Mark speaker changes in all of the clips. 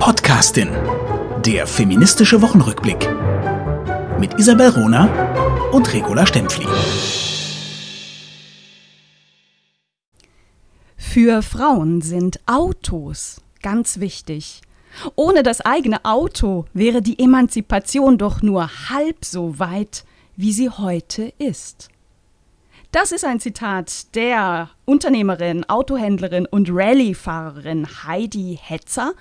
Speaker 1: Podcastin. Der feministische Wochenrückblick. Mit Isabel Rona und Regula Stempfli.
Speaker 2: Für Frauen sind Autos ganz wichtig. Ohne das eigene Auto wäre die Emanzipation doch nur halb so weit, wie sie heute ist. Das ist ein Zitat der Unternehmerin, Autohändlerin und Rallye-Fahrerin Heidi Hetzer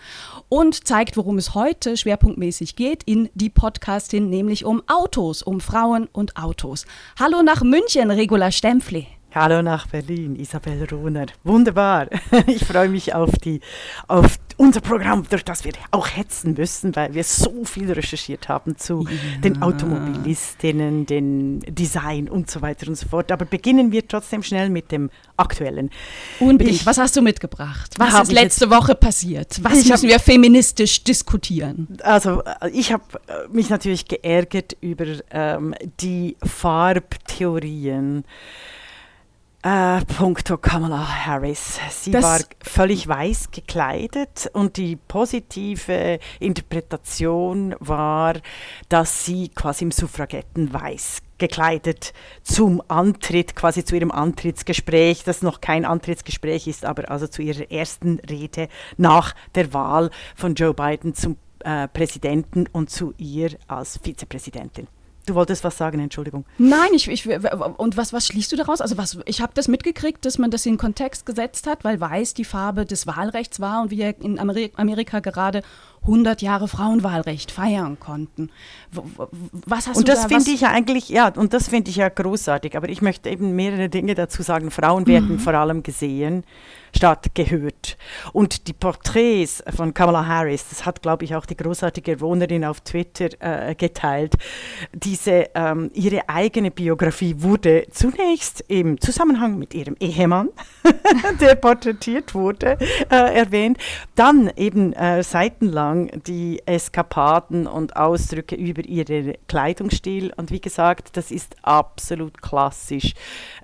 Speaker 2: und zeigt, worum es heute schwerpunktmäßig geht in die Podcastin, nämlich um Autos, um Frauen und Autos. Hallo nach München, Regula Stempfli.
Speaker 3: Hallo nach Berlin, Isabel Rohner. Wunderbar. Ich freue mich auf, die, auf unser Programm, durch das wir auch hetzen müssen, weil wir so viel recherchiert haben zu ja. den Automobilistinnen, den Design und so weiter und so fort. Aber beginnen wir trotzdem schnell mit dem Aktuellen.
Speaker 2: Unbedingt. Ich, Was hast du mitgebracht? Was ist letzte Woche passiert? Was müssen hab, wir feministisch diskutieren?
Speaker 3: Also ich habe äh, mich natürlich geärgert über ähm, die Farbtheorien äh, punkto Kamala Harris. Sie das war völlig weiß gekleidet und die positive Interpretation war, dass sie quasi im Suffragettenweiß gekleidet zum Antritt, quasi zu ihrem Antrittsgespräch, das noch kein Antrittsgespräch ist, aber also zu ihrer ersten Rede nach der Wahl von Joe Biden zum äh, Präsidenten und zu ihr als Vizepräsidentin. Du wolltest was sagen, Entschuldigung.
Speaker 2: Nein, ich, ich und was, was schließt du daraus? Also was, ich habe das mitgekriegt, dass man das in Kontext gesetzt hat, weil weiß die Farbe des Wahlrechts war und wir in Amerika gerade 100 Jahre Frauenwahlrecht feiern konnten.
Speaker 3: Was hast und du das da? finde ich ja eigentlich, ja, und das finde ich ja großartig, aber ich möchte eben mehrere Dinge dazu sagen. Frauen werden mhm. vor allem gesehen statt gehört. Und die Porträts von Kamala Harris, das hat, glaube ich, auch die großartige Wohnerin auf Twitter äh, geteilt, diese, ähm, ihre eigene Biografie wurde zunächst im Zusammenhang mit ihrem Ehemann, der porträtiert wurde, äh, erwähnt, dann eben äh, seitenlang die Eskapaden und Ausdrücke über ihren Kleidungsstil und wie gesagt, das ist absolut klassisch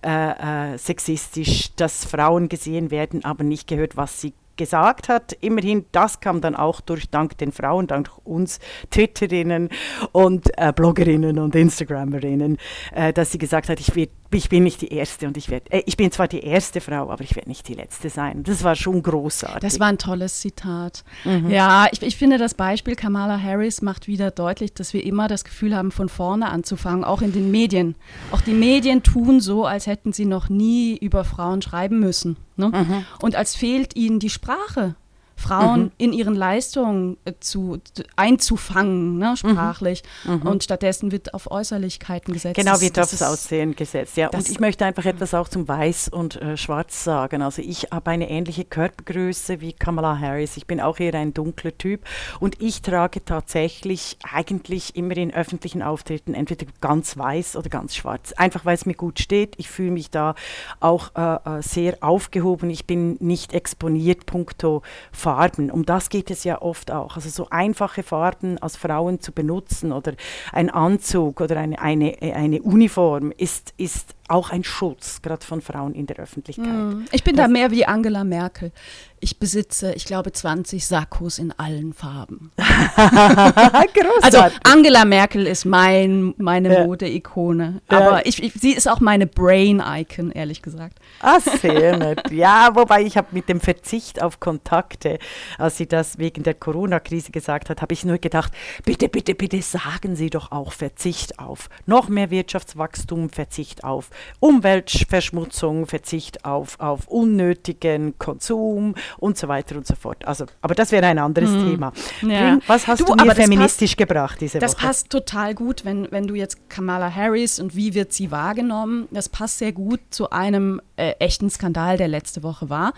Speaker 3: äh, äh, sexistisch, dass Frauen gesehen werden, aber nicht gehört, was sie gesagt hat. Immerhin, das kam dann auch durch, dank den Frauen, dank uns Twitterinnen und äh, Bloggerinnen und Instagrammerinnen, äh, dass sie gesagt hat, ich, werd, ich bin nicht die Erste und ich werde, äh, ich bin zwar die erste Frau, aber ich werde nicht die Letzte sein. Das war schon großartig.
Speaker 2: Das war ein tolles Zitat. Mhm. Ja, ich, ich finde, das Beispiel Kamala Harris macht wieder deutlich, dass wir immer das Gefühl haben, von vorne anzufangen, auch in den Medien. Auch die Medien tun so, als hätten sie noch nie über Frauen schreiben müssen. Ne? Mhm. Und als fehlt ihnen die Sprache. Frauen mhm. in ihren Leistungen äh, zu, einzufangen, ne, sprachlich. Mhm. mhm. Und stattdessen wird auf Äußerlichkeiten gesetzt.
Speaker 3: Genau, wird aufs Aussehen gesetzt, ja. Und ich möchte einfach etwas auch zum Weiß und äh, Schwarz sagen. Also ich habe eine ähnliche Körpergröße wie Kamala Harris. Ich bin auch eher ein dunkler Typ. Und ich trage tatsächlich eigentlich immer in öffentlichen Auftritten entweder ganz weiß oder ganz schwarz. Einfach weil es mir gut steht. Ich fühle mich da auch äh, äh sehr aufgehoben. Ich bin nicht exponiert punkto Farben. Um das geht es ja oft auch. Also so einfache Farben als Frauen zu benutzen oder ein Anzug oder eine, eine, eine Uniform ist, ist auch ein Schutz, gerade von Frauen in der Öffentlichkeit. Mm.
Speaker 2: Ich bin das da mehr wie Angela Merkel. Ich besitze, ich glaube, 20 Sakkos in allen Farben. also Angela Merkel ist mein, meine ja. Mode-Ikone. Aber ja. ich, ich, sie ist auch meine Brain-Icon, ehrlich gesagt.
Speaker 3: Ah, sehr nett. Ja, wobei ich habe mit dem Verzicht auf Kontakte, als sie das wegen der Corona-Krise gesagt hat, habe ich nur gedacht, bitte, bitte, bitte sagen Sie doch auch Verzicht auf. Noch mehr Wirtschaftswachstum, Verzicht auf Umweltverschmutzung, Verzicht auf, auf unnötigen Konsum und so weiter und so fort. Also, aber das wäre ein anderes mhm. Thema. Ja. Was hast du, du mir feministisch passt, gebracht diese
Speaker 2: das
Speaker 3: Woche?
Speaker 2: Das passt total gut, wenn, wenn du jetzt Kamala Harris und wie wird sie wahrgenommen, das passt sehr gut zu einem äh, echten Skandal, der letzte Woche war.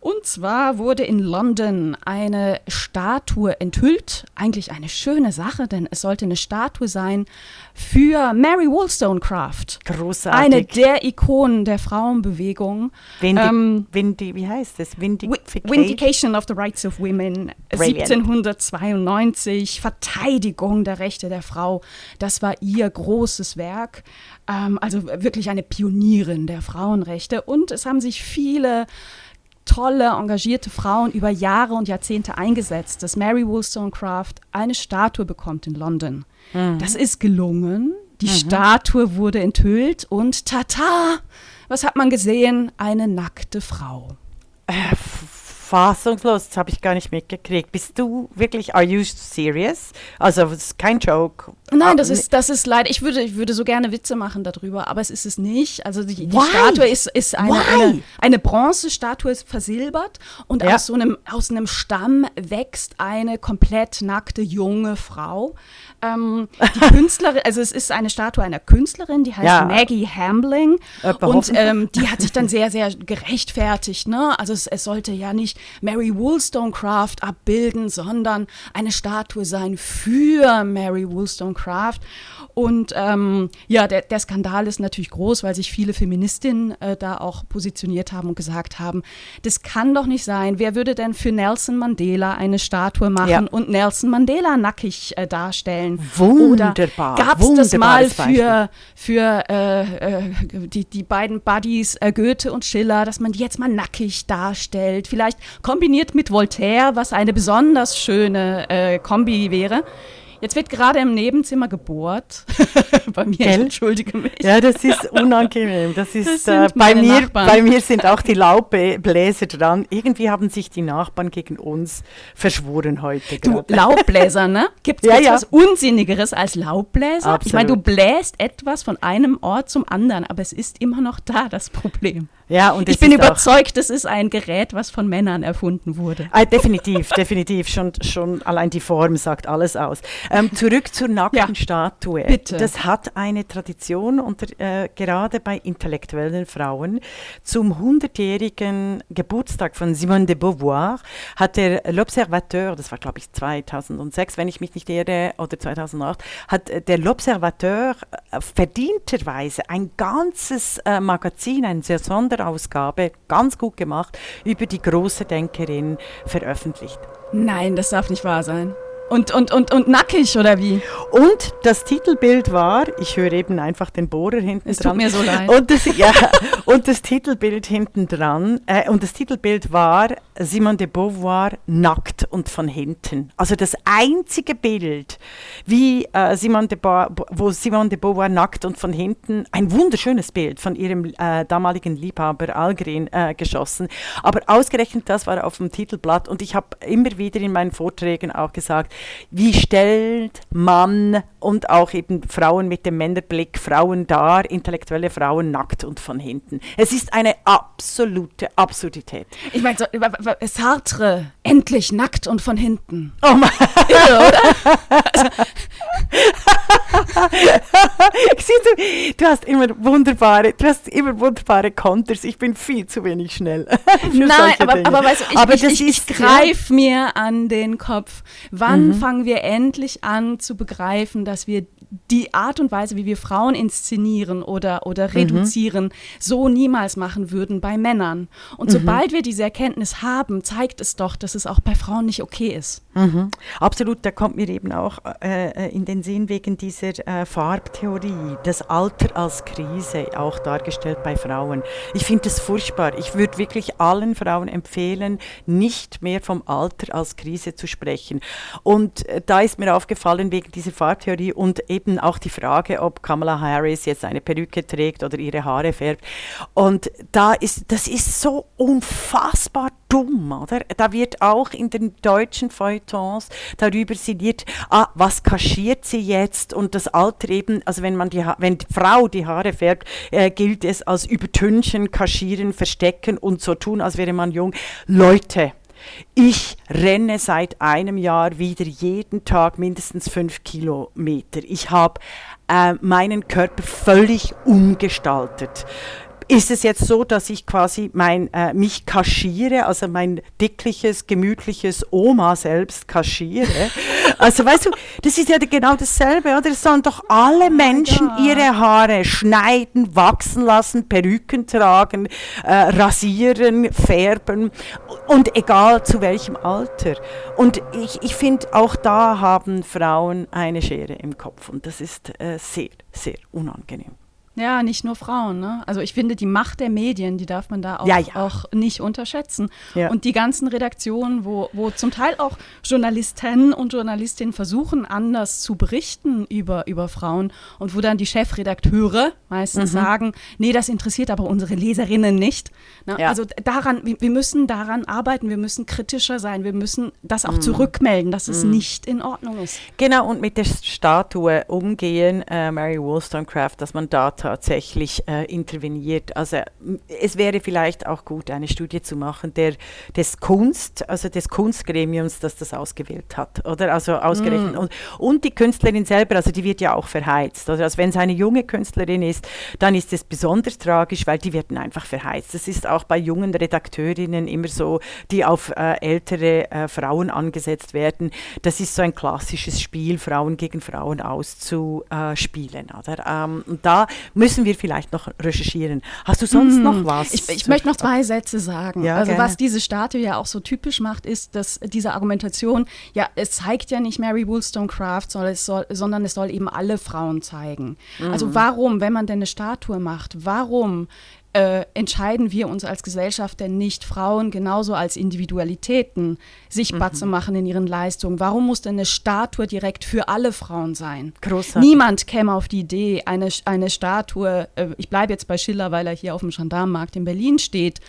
Speaker 2: Und zwar wurde in London eine Statue enthüllt. Eigentlich eine schöne Sache, denn es sollte eine Statue sein für Mary Wollstonecraft.
Speaker 3: Großartig.
Speaker 2: Eine der Ikonen der Frauenbewegung.
Speaker 3: Vindi ähm, Vindi wie heißt es?
Speaker 2: Vindication. Vindication of the Rights of Women. Brilliant. 1792. Verteidigung der Rechte der Frau. Das war ihr großes Werk. Ähm, also wirklich eine Pionierin der Frauenrechte. Und es haben sich viele tolle, engagierte Frauen über Jahre und Jahrzehnte eingesetzt, dass Mary Wollstonecraft eine Statue bekommt in London. Mhm. Das ist gelungen. Die mhm. Statue wurde enthüllt und tata, was hat man gesehen? Eine nackte Frau.
Speaker 3: Äh, fassungslos, das habe ich gar nicht mitgekriegt. Bist du wirklich, are you serious? Also, es ist kein Joke.
Speaker 2: Nein, das ist, das ist leider, ich würde, ich würde so gerne Witze machen darüber, aber es ist es nicht. Also, die, die Statue ist, ist eine, eine, eine Bronzestatue, ist versilbert und ja. aus so einem, aus einem Stamm wächst eine komplett nackte junge Frau. Ähm, die Künstlerin, also es ist eine Statue einer Künstlerin, die heißt ja. Maggie Hambling. Äh, und ähm, die hat sich dann sehr, sehr gerechtfertigt. Ne? Also es, es, sollte ja nicht Mary Wollstonecraft abbilden, sondern eine Statue sein für Mary Wollstonecraft. Und ähm, ja, der, der, Skandal ist natürlich groß, weil sich viele Feministinnen äh, da auch positioniert haben und gesagt haben, das kann doch nicht sein. Wer würde denn für Nelson Mandela eine Statue machen ja. und Nelson Mandela nackig äh, darstellen?
Speaker 3: Wunderbar.
Speaker 2: Gab es das mal für, für äh, äh, die, die beiden Buddies äh, Goethe und Schiller, dass man die jetzt mal nackig darstellt? Vielleicht kombiniert mit Voltaire, was eine besonders schöne äh, Kombi wäre. Jetzt wird gerade im Nebenzimmer gebohrt.
Speaker 3: bei mir, Gell? entschuldige mich. Ja, das ist unangenehm. Das ist das äh, bei mir. Bei mir sind auch die Laubbläser dran. Irgendwie haben sich die Nachbarn gegen uns verschworen heute.
Speaker 2: Du Laubbläser, ne? Gibt es ja, ja. was Unsinnigeres als Laubbläser? Absolut. Ich meine, du bläst etwas von einem Ort zum anderen, aber es ist immer noch da das Problem.
Speaker 3: Ja, und
Speaker 2: ich bin überzeugt, das ist ein Gerät, was von Männern erfunden wurde.
Speaker 3: Ah, definitiv, definitiv. Schon, schon allein die Form sagt alles aus. Ähm, zurück zur nackten ja, Statue.
Speaker 2: Bitte.
Speaker 3: Das hat eine Tradition unter, äh, gerade bei intellektuellen Frauen. Zum 100-jährigen Geburtstag von Simone de Beauvoir hat der L'Observateur, das war glaube ich 2006, wenn ich mich nicht irre, oder 2008, hat äh, der L'Observateur äh, verdienterweise ein ganzes äh, Magazin, ein sehr Sonder Sonderausgabe, ganz gut gemacht, über die große Denkerin veröffentlicht.
Speaker 2: Nein, das darf nicht wahr sein. Und, und, und, und nackig, oder wie?
Speaker 3: Und das Titelbild war, ich höre eben einfach den Bohrer hinten
Speaker 2: es
Speaker 3: dran.
Speaker 2: Tut mir so leid.
Speaker 3: Und das, ja, und das Titelbild hinten dran, äh, und das Titelbild war Simone de Beauvoir nackt und von hinten. Also das einzige Bild, wie äh, Simone de wo Simone de Beauvoir nackt und von hinten, ein wunderschönes Bild von ihrem äh, damaligen Liebhaber Algren äh, geschossen. Aber ausgerechnet das war auf dem Titelblatt und ich habe immer wieder in meinen Vorträgen auch gesagt, wie stellt man und auch eben Frauen mit dem Männerblick Frauen dar, intellektuelle Frauen nackt und von hinten. Es ist eine absolute Absurdität.
Speaker 2: Ich meine, so, Sartre, endlich nackt und von hinten.
Speaker 3: Oh mein Irre, oder? Also, du hast immer wunderbare, du hast immer wunderbare Konters. Ich bin viel zu wenig schnell.
Speaker 2: Nein, aber, aber weißt du, ich, aber ich, ich, ich greife mir an den Kopf. Wann mhm. fangen wir endlich an zu begreifen, dass wir die Art und Weise, wie wir Frauen inszenieren oder, oder mhm. reduzieren, mhm. so niemals machen würden bei Männern. Und mhm. sobald wir diese Erkenntnis haben, zeigt es doch, dass es auch bei Frauen nicht okay ist.
Speaker 3: Mhm. Absolut, da kommt mir eben auch äh, äh, in den Sinn wegen dieser äh, Farbtheorie, das Alter als Krise auch dargestellt bei Frauen. Ich finde das furchtbar. Ich würde wirklich allen Frauen empfehlen, nicht mehr vom Alter als Krise zu sprechen. Und äh, da ist mir aufgefallen wegen dieser Farbtheorie und eben auch die Frage, ob Kamala Harris jetzt eine Perücke trägt oder ihre Haare färbt. Und da ist, das ist so unfassbar dumm, oder? Da wird auch in den deutschen Feuilletons darüber sinniert, ah, was kaschiert sie jetzt? Und das Alter eben, also wenn man die, wenn die Frau die Haare färbt, äh, gilt es als übertünchen, kaschieren, verstecken und so tun, als wäre man jung. Leute, ich renne seit einem Jahr wieder jeden Tag mindestens fünf Kilometer. Ich habe äh, meinen Körper völlig umgestaltet ist es jetzt so, dass ich quasi mein, äh, mich kaschiere, also mein dickliches, gemütliches Oma selbst kaschiere. also weißt du, das ist ja genau dasselbe, oder? Es sollen doch alle oh Menschen ihre Haare schneiden, wachsen lassen, Perücken tragen, äh, rasieren, färben und egal zu welchem Alter. Und ich, ich finde, auch da haben Frauen eine Schere im Kopf und das ist äh, sehr, sehr unangenehm.
Speaker 2: Ja, nicht nur Frauen. Ne? Also ich finde, die Macht der Medien, die darf man da auch,
Speaker 3: ja, ja.
Speaker 2: auch nicht unterschätzen. Ja. Und die ganzen Redaktionen, wo, wo zum Teil auch Journalisten und Journalistinnen versuchen, anders zu berichten über, über Frauen und wo dann die Chefredakteure meistens mhm. sagen, nee, das interessiert aber unsere Leserinnen nicht. Ne? Also daran, wir, müssen daran arbeiten, wir müssen kritischer sein, wir müssen das auch mhm. zurückmelden, dass es mhm. nicht in Ordnung ist.
Speaker 3: Genau, und mit der Statue umgehen, äh, Mary Wollstonecraft, dass man da tatsächlich äh, interveniert. Also es wäre vielleicht auch gut, eine Studie zu machen, der des Kunst, also des Kunstgremiums, das das ausgewählt hat, oder? Also ausgerechnet. Mm. Und, und die Künstlerin selber, also die wird ja auch verheizt. Oder? Also wenn es eine junge Künstlerin ist, dann ist es besonders tragisch, weil die werden einfach verheizt. Das ist auch bei jungen Redakteurinnen immer so, die auf äh, ältere äh, Frauen angesetzt werden. Das ist so ein klassisches Spiel, Frauen gegen Frauen auszuspielen. Oder? Ähm, und da müssen wir vielleicht noch recherchieren. Hast du sonst mm. noch was?
Speaker 2: Ich, ich möchte noch zwei Sätze sagen. Ja, also gerne. was diese Statue ja auch so typisch macht, ist, dass diese Argumentation, ja, es zeigt ja nicht Mary Wollstonecraft, sondern es soll, sondern es soll eben alle Frauen zeigen. Mm. Also warum, wenn man denn eine Statue macht, warum äh, entscheiden wir uns als Gesellschaft denn nicht, Frauen genauso als Individualitäten sichtbar mhm. zu machen in ihren Leistungen? Warum muss denn eine Statue direkt für alle Frauen sein?
Speaker 3: Großartig.
Speaker 2: Niemand käme auf die Idee, eine, eine Statue, äh, ich bleibe jetzt bei Schiller, weil er hier auf dem Gendarmenmarkt in Berlin steht,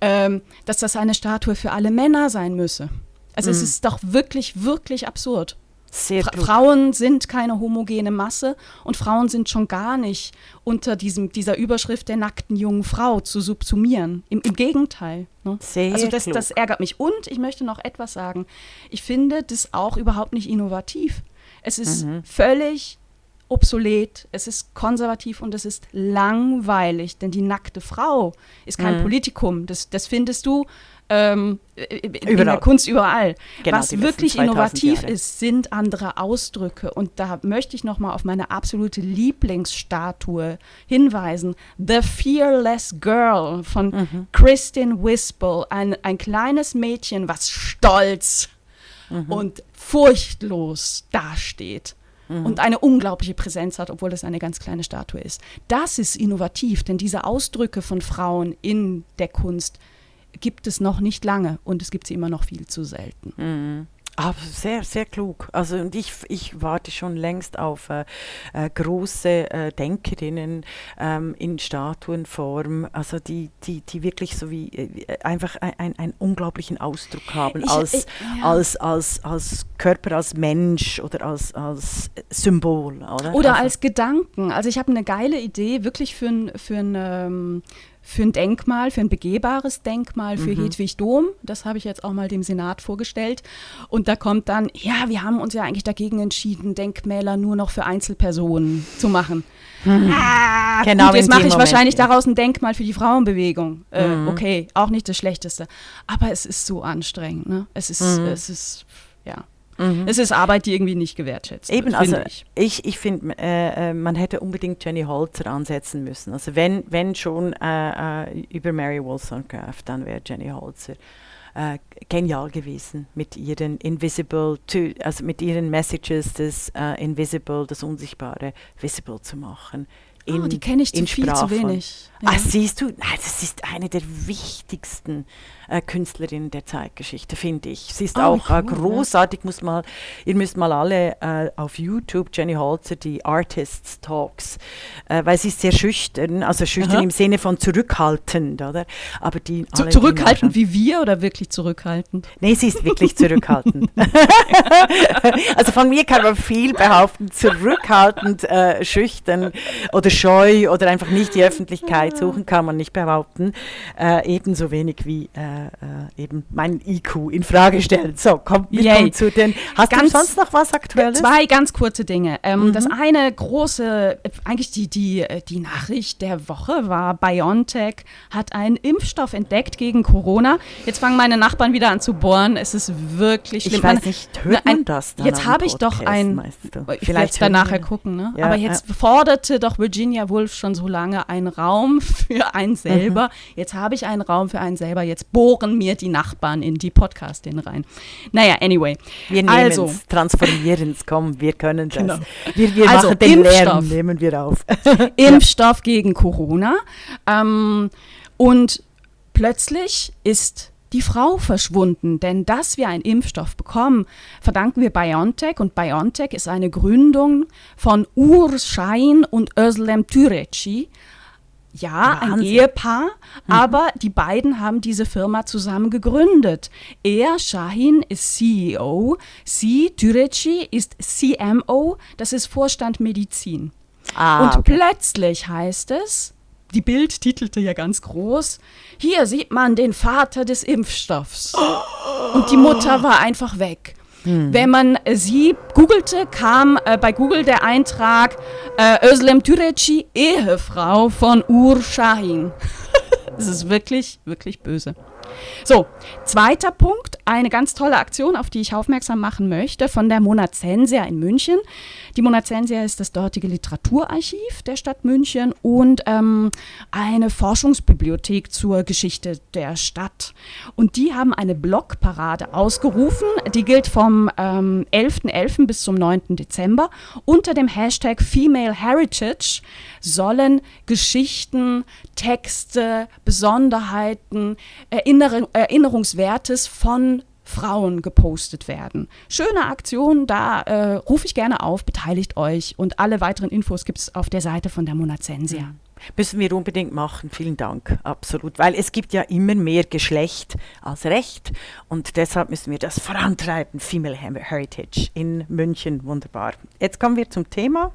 Speaker 2: ähm, dass das eine Statue für alle Männer sein müsse. Also mhm. es ist doch wirklich, wirklich absurd. Fra Frauen sind keine homogene Masse und Frauen sind schon gar nicht unter diesem, dieser Überschrift der nackten jungen Frau zu subsumieren. Im, im Gegenteil. Ne? Also das, das ärgert mich. Und ich möchte noch etwas sagen. Ich finde das auch überhaupt nicht innovativ. Es ist mhm. völlig obsolet, es ist konservativ und es ist langweilig, denn die nackte Frau ist kein mhm. Politikum. Das, das findest du ähm, in der Kunst überall. Genau, Was wirklich innovativ Jahre. ist, sind andere Ausdrücke. Und da möchte ich nochmal auf meine absolute Lieblingsstatue hinweisen. The Fearless Girl von mhm. Kristin Wispel. Ein, ein kleines Mädchen, was stolz mhm. und furchtlos dasteht. Mhm. und eine unglaubliche Präsenz hat, obwohl es eine ganz kleine Statue ist. Das ist innovativ, denn diese Ausdrücke von Frauen in der Kunst gibt es noch nicht lange und es gibt sie immer noch viel zu selten.
Speaker 3: Mhm. Aber sehr, sehr klug. Also und ich, ich warte schon längst auf äh, äh, große äh, Denkerinnen ähm, in Statuenform, also die, die, die wirklich so wie äh, einfach ein, einen unglaublichen Ausdruck haben ich, als, ich, ja. als, als, als Körper, als Mensch oder als, als Symbol. Oder,
Speaker 2: oder also, als Gedanken. Also ich habe eine geile Idee, wirklich für ein, für ein ähm, für ein Denkmal, für ein begehbares Denkmal für mhm. Hedwig Dom. Das habe ich jetzt auch mal dem Senat vorgestellt. Und da kommt dann, ja, wir haben uns ja eigentlich dagegen entschieden, Denkmäler nur noch für Einzelpersonen zu machen. Mhm. Ah, genau, gut, jetzt mache ich Moment, wahrscheinlich ja. daraus ein Denkmal für die Frauenbewegung. Äh, mhm. Okay, auch nicht das Schlechteste. Aber es ist so anstrengend. Ne? Es ist, mhm. es ist, ja. Mhm. Es ist Arbeit, die irgendwie nicht gewertschätzt
Speaker 3: Eben, wird, also ich, ich, ich finde, äh, äh, man hätte unbedingt Jenny Holzer ansetzen müssen. Also wenn, wenn schon äh, äh über Mary Wollstonecraft, dann wäre Jenny Holzer äh, genial gewesen mit ihren Invisible, to, also mit ihren Messages, das uh, Invisible, das Unsichtbare, visible zu machen.
Speaker 2: In, oh, die kenne ich zu viel, zu wenig.
Speaker 3: Ja. Ah, siehst du, das ist eine der wichtigsten äh, Künstlerin der Zeitgeschichte, finde ich. Sie ist oh, auch äh, cool, großartig, ja. muss mal, ihr müsst mal alle äh, auf YouTube, Jenny Holzer, die Artists Talks, äh, weil sie ist sehr schüchtern, also schüchtern Aha. im Sinne von zurückhaltend, oder?
Speaker 2: Aber die Zu, zurückhaltend wie wir oder wirklich zurückhaltend?
Speaker 3: Nee, sie ist wirklich zurückhaltend. also von mir kann man viel behaupten, zurückhaltend, äh, schüchtern oder scheu oder einfach nicht die Öffentlichkeit suchen, kann man nicht behaupten. Äh, ebenso wenig wie äh, eben mein IQ in Frage stellen. So, kommt wir zu den. Hast ganz, du sonst noch was Aktuelles?
Speaker 2: Zwei ganz kurze Dinge. Ähm, mhm. Das eine große, eigentlich die, die, die Nachricht der Woche war, BioNTech hat einen Impfstoff entdeckt gegen Corona. Jetzt fangen meine Nachbarn wieder an zu bohren. Es ist wirklich schlimm.
Speaker 3: Ich weiß nicht, hört man das
Speaker 2: Jetzt habe ich doch ein, ich werde dann nachher gucken, ne? Ja, aber jetzt ja. forderte doch Virginia Virginia Woolf schon so lange ein Raum für einen selber. Mhm. Jetzt habe ich einen Raum für einen selber. Jetzt bohren mir die Nachbarn in die Podcastin rein. Naja, anyway.
Speaker 3: Wir nehmen also, es, transformieren es, komm, wir können das. Genau. Wir, wir also, machen den Impfstoff, Lärm, nehmen wir auf.
Speaker 2: Impfstoff ja. gegen Corona. Ähm, und plötzlich ist die Frau verschwunden. Denn dass wir einen Impfstoff bekommen, verdanken wir BioNTech. Und BioNTech ist eine Gründung von Ur Shahin und Özlem Türeci. Ja, Wahnsinn. ein Ehepaar, mhm. aber die beiden haben diese Firma zusammen gegründet. Er, Shahin, ist CEO, sie, Türeci, ist CMO, das ist Vorstand Medizin. Ah, und okay. plötzlich heißt es, die Bild titelte ja ganz groß, hier sieht man den Vater des Impfstoffs. Und die Mutter war einfach weg. Hm. Wenn man sie googelte, kam äh, bei Google der Eintrag äh, Özlem Türeci, Ehefrau von Ur Shahin. das ist wirklich, wirklich böse. So, zweiter Punkt, eine ganz tolle Aktion, auf die ich aufmerksam machen möchte, von der Monazensia in München. Die Monazensia ist das dortige Literaturarchiv der Stadt München und ähm, eine Forschungsbibliothek zur Geschichte der Stadt. Und die haben eine Blogparade ausgerufen, die gilt vom ähm, 11.11. .11. bis zum 9. Dezember. Unter dem Hashtag Female Heritage sollen Geschichten, Texte, Besonderheiten, Erinnerung, Erinnerungswertes von Frauen gepostet werden. Schöne Aktion, da äh, rufe ich gerne auf, beteiligt euch und alle weiteren Infos gibt es auf der Seite von der Monazensia. Mhm.
Speaker 3: Müssen wir unbedingt machen, vielen Dank, absolut. Weil es gibt ja immer mehr Geschlecht als Recht und deshalb müssen wir das vorantreiben, Female Heritage in München, wunderbar. Jetzt kommen wir zum Thema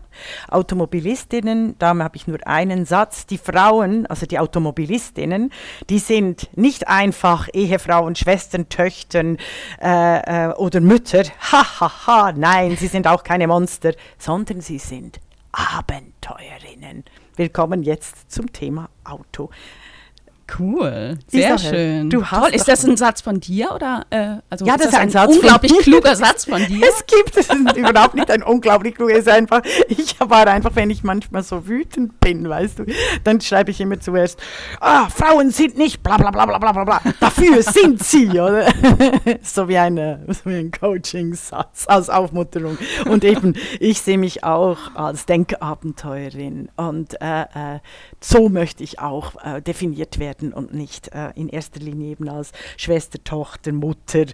Speaker 3: Automobilistinnen, da habe ich nur einen Satz. Die Frauen, also die Automobilistinnen, die sind nicht einfach Ehefrauen, Schwestern, Töchtern äh, äh, oder Mütter, hahaha, ha, ha. nein, sie sind auch keine Monster, sondern sie sind Abenteuerinnen. Willkommen jetzt zum Thema Auto.
Speaker 2: Cool, sehr Isabel, schön.
Speaker 3: Du hast
Speaker 2: Toll. Ist das ein Satz von dir oder? Äh,
Speaker 3: also ja, das ist ein, ein Satz
Speaker 2: unglaublich kluger Satz von dir.
Speaker 3: Es gibt es ist überhaupt nicht ein unglaublich kluger. Es ist einfach. Ich war einfach, wenn ich manchmal so wütend bin, weißt du, dann schreibe ich immer zuerst: Ah, Frauen sind nicht bla bla bla bla bla bla. Dafür sind sie, oder? so wie eine, so wie ein Coaching-Satz als Aufmunterung. Und eben, ich sehe mich auch als Denkabenteuerin und äh, äh, so möchte ich auch äh, definiert werden und nicht äh, in erster Linie eben als Schwester, Tochter, Mutter.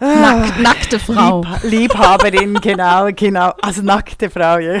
Speaker 2: Nack, ah, nackte Frau.
Speaker 3: Lieb, Liebhaberin, genau, genau. Also nackte Frau, ja.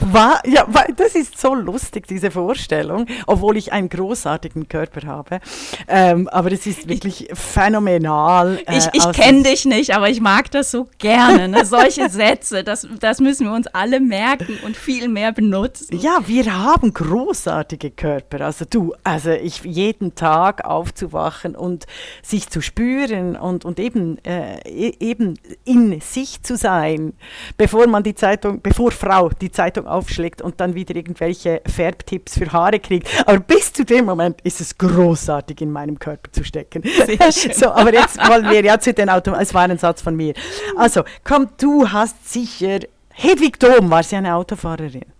Speaker 3: war, ja. Das ist so lustig, diese Vorstellung, obwohl ich einen großartigen Körper habe. Ähm, aber es ist wirklich ich, phänomenal.
Speaker 2: Äh, ich ich kenne dich nicht, aber ich mag das so gerne. Ne? Solche Sätze, das, das müssen wir uns alle merken und viel mehr benutzen.
Speaker 3: Ja, wir haben großartige Körper. Also du, also ich jeden Tag aufzuwachen und sich zu spüren, spüren und, und eben, äh, e-, eben in sich zu sein, bevor man die Zeitung, bevor Frau die Zeitung aufschlägt und dann wieder irgendwelche Färbtipps für Haare kriegt. Aber bis zu dem Moment ist es großartig, in meinem Körper zu stecken. so, aber jetzt wollen wir ja zu den Autos. Es war ein Satz von mir. Also, komm, du hast sicher. Hedwig Dom war sie eine Autofahrerin.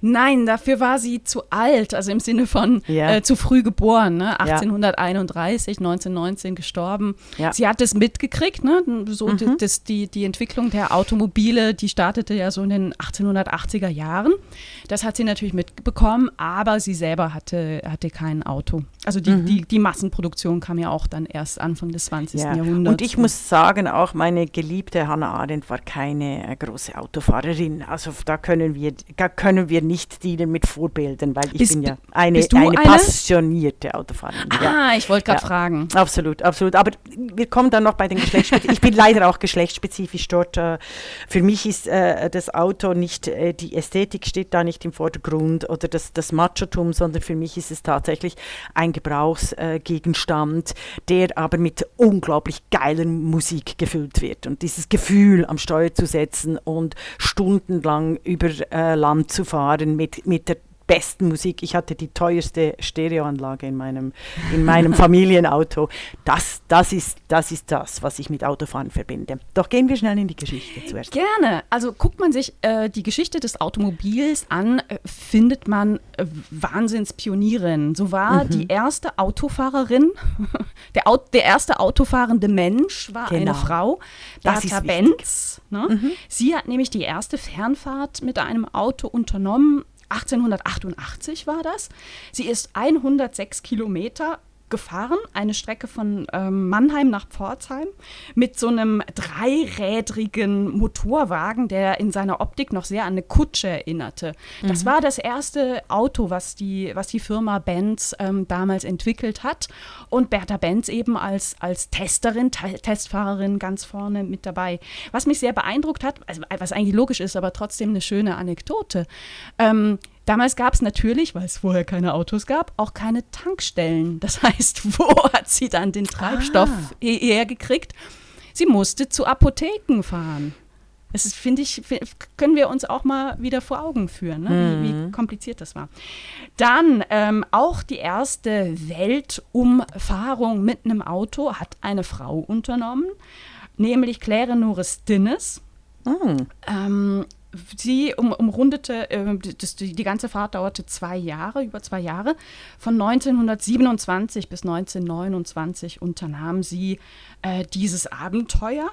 Speaker 2: Nein, dafür war sie zu alt, also im Sinne von ja. äh, zu früh geboren, ne? 1831, ja. 1919 gestorben. Ja. Sie hat es mitgekriegt, ne? so mhm. das, die, die Entwicklung der Automobile, die startete ja so in den 1880er Jahren. Das hat sie natürlich mitbekommen, aber sie selber hatte, hatte kein Auto. Also die, mhm. die, die Massenproduktion kam ja auch dann erst Anfang des 20. Jahrhunderts.
Speaker 3: Und ich muss sagen, auch meine geliebte Hannah Arendt war keine äh, große Autofahrerin. Also da können wir, da können wir nicht dienen mit Vorbildern, weil ich bist, bin ja eine, eine, eine, passionierte Autofahrerin.
Speaker 2: Ah, ja. ich wollte gerade ja. fragen.
Speaker 3: Absolut, absolut. Aber wir kommen dann noch bei den Geschlechtsspezifischen. ich bin leider auch geschlechtsspezifisch dort. Äh, für mich ist äh, das Auto nicht, äh, die Ästhetik steht da nicht im Vordergrund oder das, das Machotum, sondern für mich ist es tatsächlich ein Gebrauchsgegenstand, der aber mit unglaublich geiler Musik gefüllt wird. Und dieses Gefühl am Steuer zu setzen und stundenlang über Land zu fahren, fahren mit, mit der besten Musik. Ich hatte die teuerste Stereoanlage in meinem, in meinem Familienauto. Das, das, ist, das ist das, was ich mit Autofahren verbinde. Doch gehen wir schnell in die Geschichte zuerst.
Speaker 2: Gerne. Also guckt man sich äh, die Geschichte des Automobils an, äh, findet man äh, Wahnsinnspionierin. So war mhm. die erste Autofahrerin, der, Au der erste autofahrende Mensch war genau. eine Frau, Bertha Benz. Ne? Mhm. Sie hat nämlich die erste Fernfahrt mit einem Auto unternommen 1888 war das. Sie ist 106 Kilometer gefahren, eine Strecke von ähm, Mannheim nach Pforzheim, mit so einem dreirädrigen Motorwagen, der in seiner Optik noch sehr an eine Kutsche erinnerte. Das mhm. war das erste Auto, was die, was die Firma Benz ähm, damals entwickelt hat. Und Bertha Benz eben als, als Testerin, Testfahrerin ganz vorne mit dabei. Was mich sehr beeindruckt hat, also, was eigentlich logisch ist, aber trotzdem eine schöne Anekdote. Ähm, Damals gab es natürlich, weil es vorher keine Autos gab, auch keine Tankstellen. Das heißt, wo hat sie dann den Treibstoff ah. hergekriegt? Sie musste zu Apotheken fahren. Das ist, finde ich, können wir uns auch mal wieder vor Augen führen, ne? wie, wie, mhm. kompliziert das war. Dann ähm, auch die erste Weltumfahrung mit einem Auto hat eine Frau unternommen, nämlich Claire Norris Dinnes. Mhm. Ähm, sie um, umrundete, äh, das, die, die, ganze Fahrt dauerte zwei Jahre, über zwei Jahre. Von 1927 bis 1929 unternahm sie äh, dieses Abenteuer.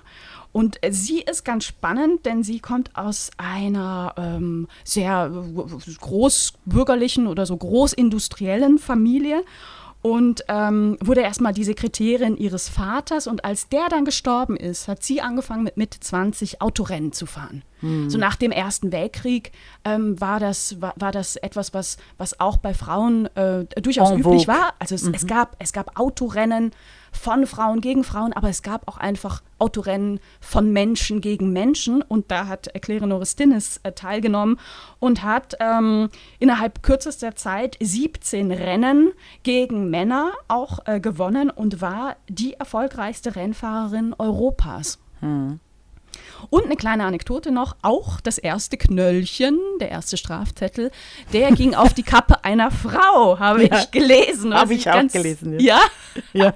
Speaker 2: Und äh, sie ist ganz spannend, denn sie kommt aus einer ähm, sehr großbürgerlichen oder so großindustriellen Familie und ähm, wurde erstmal die Sekretärin ihres Vaters. Und als der dann gestorben ist, hat sie angefangen mit Mitte 20 Autorennen zu fahren. Hm. So nach dem Ersten Weltkrieg ähm, war, das, war, war das etwas, was, was auch bei Frauen äh, durchaus en üblich vogue. war. Also es, mhm. es, gab, es gab Autorennen von Frauen gegen Frauen, aber es gab auch einfach Autorennen von Menschen gegen Menschen und da hat Claire Norris äh, teilgenommen und hat ähm, innerhalb kürzester Zeit 17 Rennen gegen Männer auch äh, gewonnen und war die erfolgreichste Rennfahrerin Europas. Hm. Und eine kleine Anekdote noch, auch das erste Knöllchen, der erste Strafzettel, der ging auf die Kappe einer Frau, habe ja, ich gelesen.
Speaker 3: Habe ich auch gelesen.
Speaker 2: Ja. ja? ja.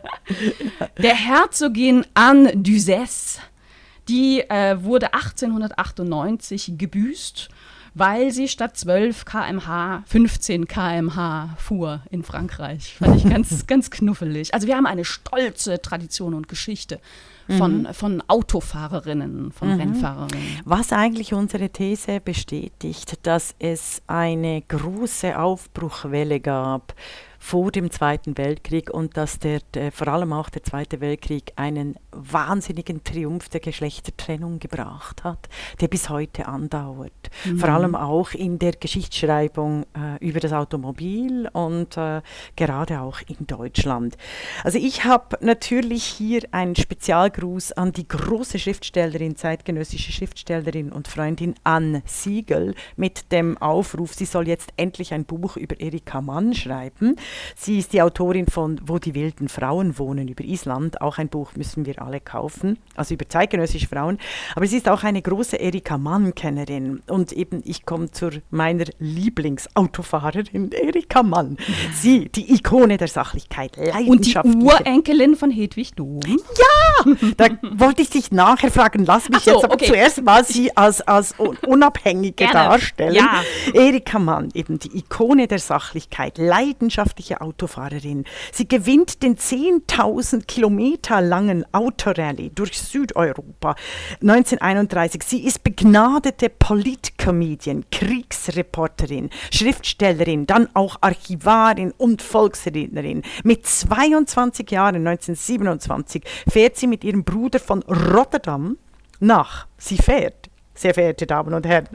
Speaker 2: Der Herzogin Anne d'Uzès, die äh, wurde 1898 gebüßt weil sie statt 12 km/h 15 km/h fuhr in Frankreich. Fand ich ganz, ganz knuffelig. Also wir haben eine stolze Tradition und Geschichte von, mhm. von Autofahrerinnen, von mhm. Rennfahrerinnen.
Speaker 3: Was eigentlich unsere These bestätigt, dass es eine große Aufbruchwelle gab vor dem Zweiten Weltkrieg und dass der, der, vor allem auch der Zweite Weltkrieg einen wahnsinnigen Triumph der Geschlechtertrennung gebracht hat, der bis heute andauert. Mhm. Vor allem auch in der Geschichtsschreibung äh, über das Automobil und äh, gerade auch in Deutschland. Also ich habe natürlich hier einen Spezialgruß an die große Schriftstellerin, zeitgenössische Schriftstellerin und Freundin Anne Siegel mit dem Aufruf, sie soll jetzt endlich ein Buch über Erika Mann schreiben. Sie ist die Autorin von Wo die wilden Frauen wohnen über Island. Auch ein Buch müssen wir alle kaufen, also über zeitgenössische Frauen. Aber sie ist auch eine große Erika Mann-Kennerin. Und eben, ich komme zu meiner Lieblingsautofahrerin Erika Mann. Sie, die Ikone der Sachlichkeit,
Speaker 2: leidenschaftliche. Und die Urenkelin von Hedwig Dom.
Speaker 3: Ja, da wollte ich dich nachher fragen. Lass mich so, jetzt aber okay. zuerst mal sie als, als Unabhängige darstellen. Ja. Erika Mann, eben die Ikone der Sachlichkeit, leidenschaftliche leidenschaftliche Autofahrerin. Sie gewinnt den 10.000 Kilometer langen Autorallye durch Südeuropa 1931. Sie ist begnadete Politcomedian, Kriegsreporterin, Schriftstellerin, dann auch Archivarin und Volksrednerin. Mit 22 Jahren, 1927, fährt sie mit ihrem Bruder von Rotterdam nach, sie fährt, sehr verehrte Damen und Herren,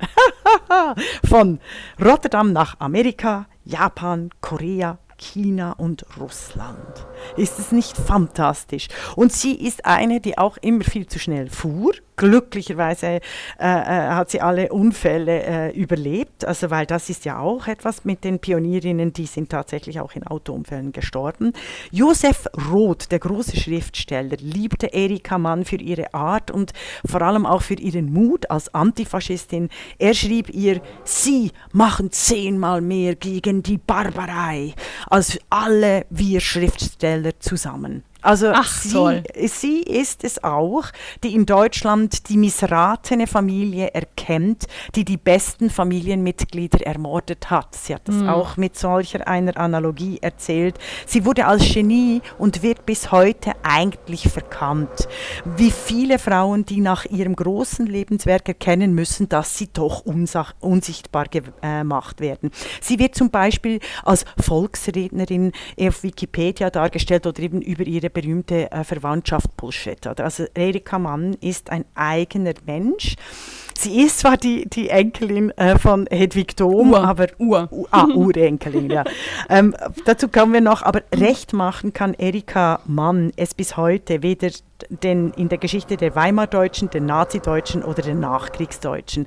Speaker 3: von Rotterdam nach Amerika, Japan, Korea, China und Russland. Ist es nicht fantastisch? Und sie ist eine, die auch immer viel zu schnell fuhr, glücklicherweise äh, äh, hat sie alle Unfälle äh, überlebt, also weil das ist ja auch etwas mit den Pionierinnen, die sind tatsächlich auch in Autounfällen gestorben. Josef Roth, der große Schriftsteller, liebte Erika Mann für ihre Art und vor allem auch für ihren Mut als Antifaschistin. Er schrieb ihr, sie machen zehnmal mehr gegen die Barbarei als alle wir Schriftsteller zusammen. Also Ach, sie, sie, ist es auch, die in Deutschland die missratene Familie erkennt, die die besten Familienmitglieder ermordet hat. Sie hat das mhm. auch mit solcher einer Analogie erzählt. Sie wurde als Genie und wird bis heute eigentlich verkannt. Wie viele Frauen, die nach ihrem großen Lebenswerk erkennen müssen, dass sie doch unsichtbar gemacht werden. Sie wird zum Beispiel als Volksrednerin auf Wikipedia dargestellt oder eben über ihre berühmte äh, Verwandtschaft Bullshit. Oder? Also Erika Mann ist ein eigener Mensch. Sie ist zwar die, die Enkelin äh, von Hedwig Dom,
Speaker 2: Ur.
Speaker 3: aber
Speaker 2: Ur.
Speaker 3: Uh, ah, Urenkelin, ja. Ähm, dazu kommen wir noch, aber recht machen kann Erika Mann es bis heute weder den, in der Geschichte der Weimardeutschen, der Nazideutschen oder der Nachkriegsdeutschen.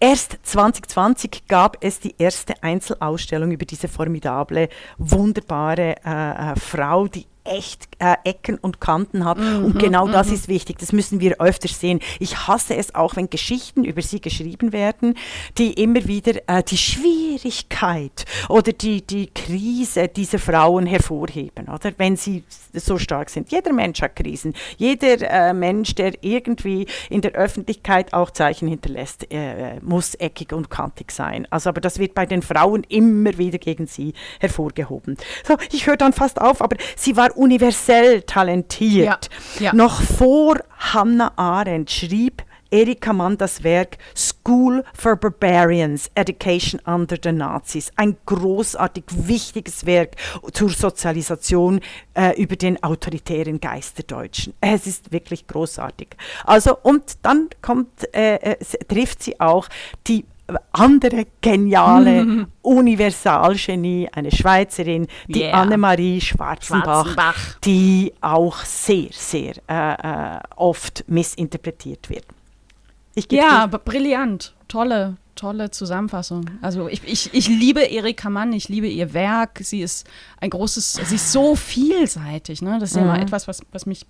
Speaker 3: Erst 2020 gab es die erste Einzelausstellung über diese formidable, wunderbare äh, äh, Frau, die echt äh, Ecken und Kanten hat. Mhm, und genau mhm. das ist wichtig. Das müssen wir öfter sehen. Ich hasse es auch, wenn Geschichten über sie geschrieben werden, die immer wieder äh, die Schwierigkeit oder die, die Krise dieser Frauen hervorheben, oder? Wenn sie so stark sind. Jeder Mensch hat Krisen. Jeder äh, Mensch, der irgendwie in der Öffentlichkeit auch Zeichen hinterlässt, äh, muss eckig und kantig sein. Also, aber das wird bei den Frauen immer wieder gegen sie hervorgehoben. So, ich höre dann fast auf, aber sie war universell talentiert. Ja, ja. Noch vor Hannah Arendt schrieb Erika Mann das Werk School for Barbarians, Education under the Nazis. Ein großartig wichtiges Werk zur Sozialisation äh, über den autoritären Geist der Deutschen. Es ist wirklich großartig. Also, und dann kommt, äh, äh, trifft sie auch die andere geniale. Universalgenie, eine Schweizerin, die yeah. Annemarie Schwarzenbach, Schwarzenbach, die auch sehr, sehr äh, äh oft missinterpretiert wird.
Speaker 2: Ja, brillant, tolle, tolle Zusammenfassung. Also ich, ich, ich liebe Erika Mann, ich liebe ihr Werk. Sie ist ein großes, sie ist so vielseitig. Ne? Das ist mhm. ja immer etwas, was, was, mich,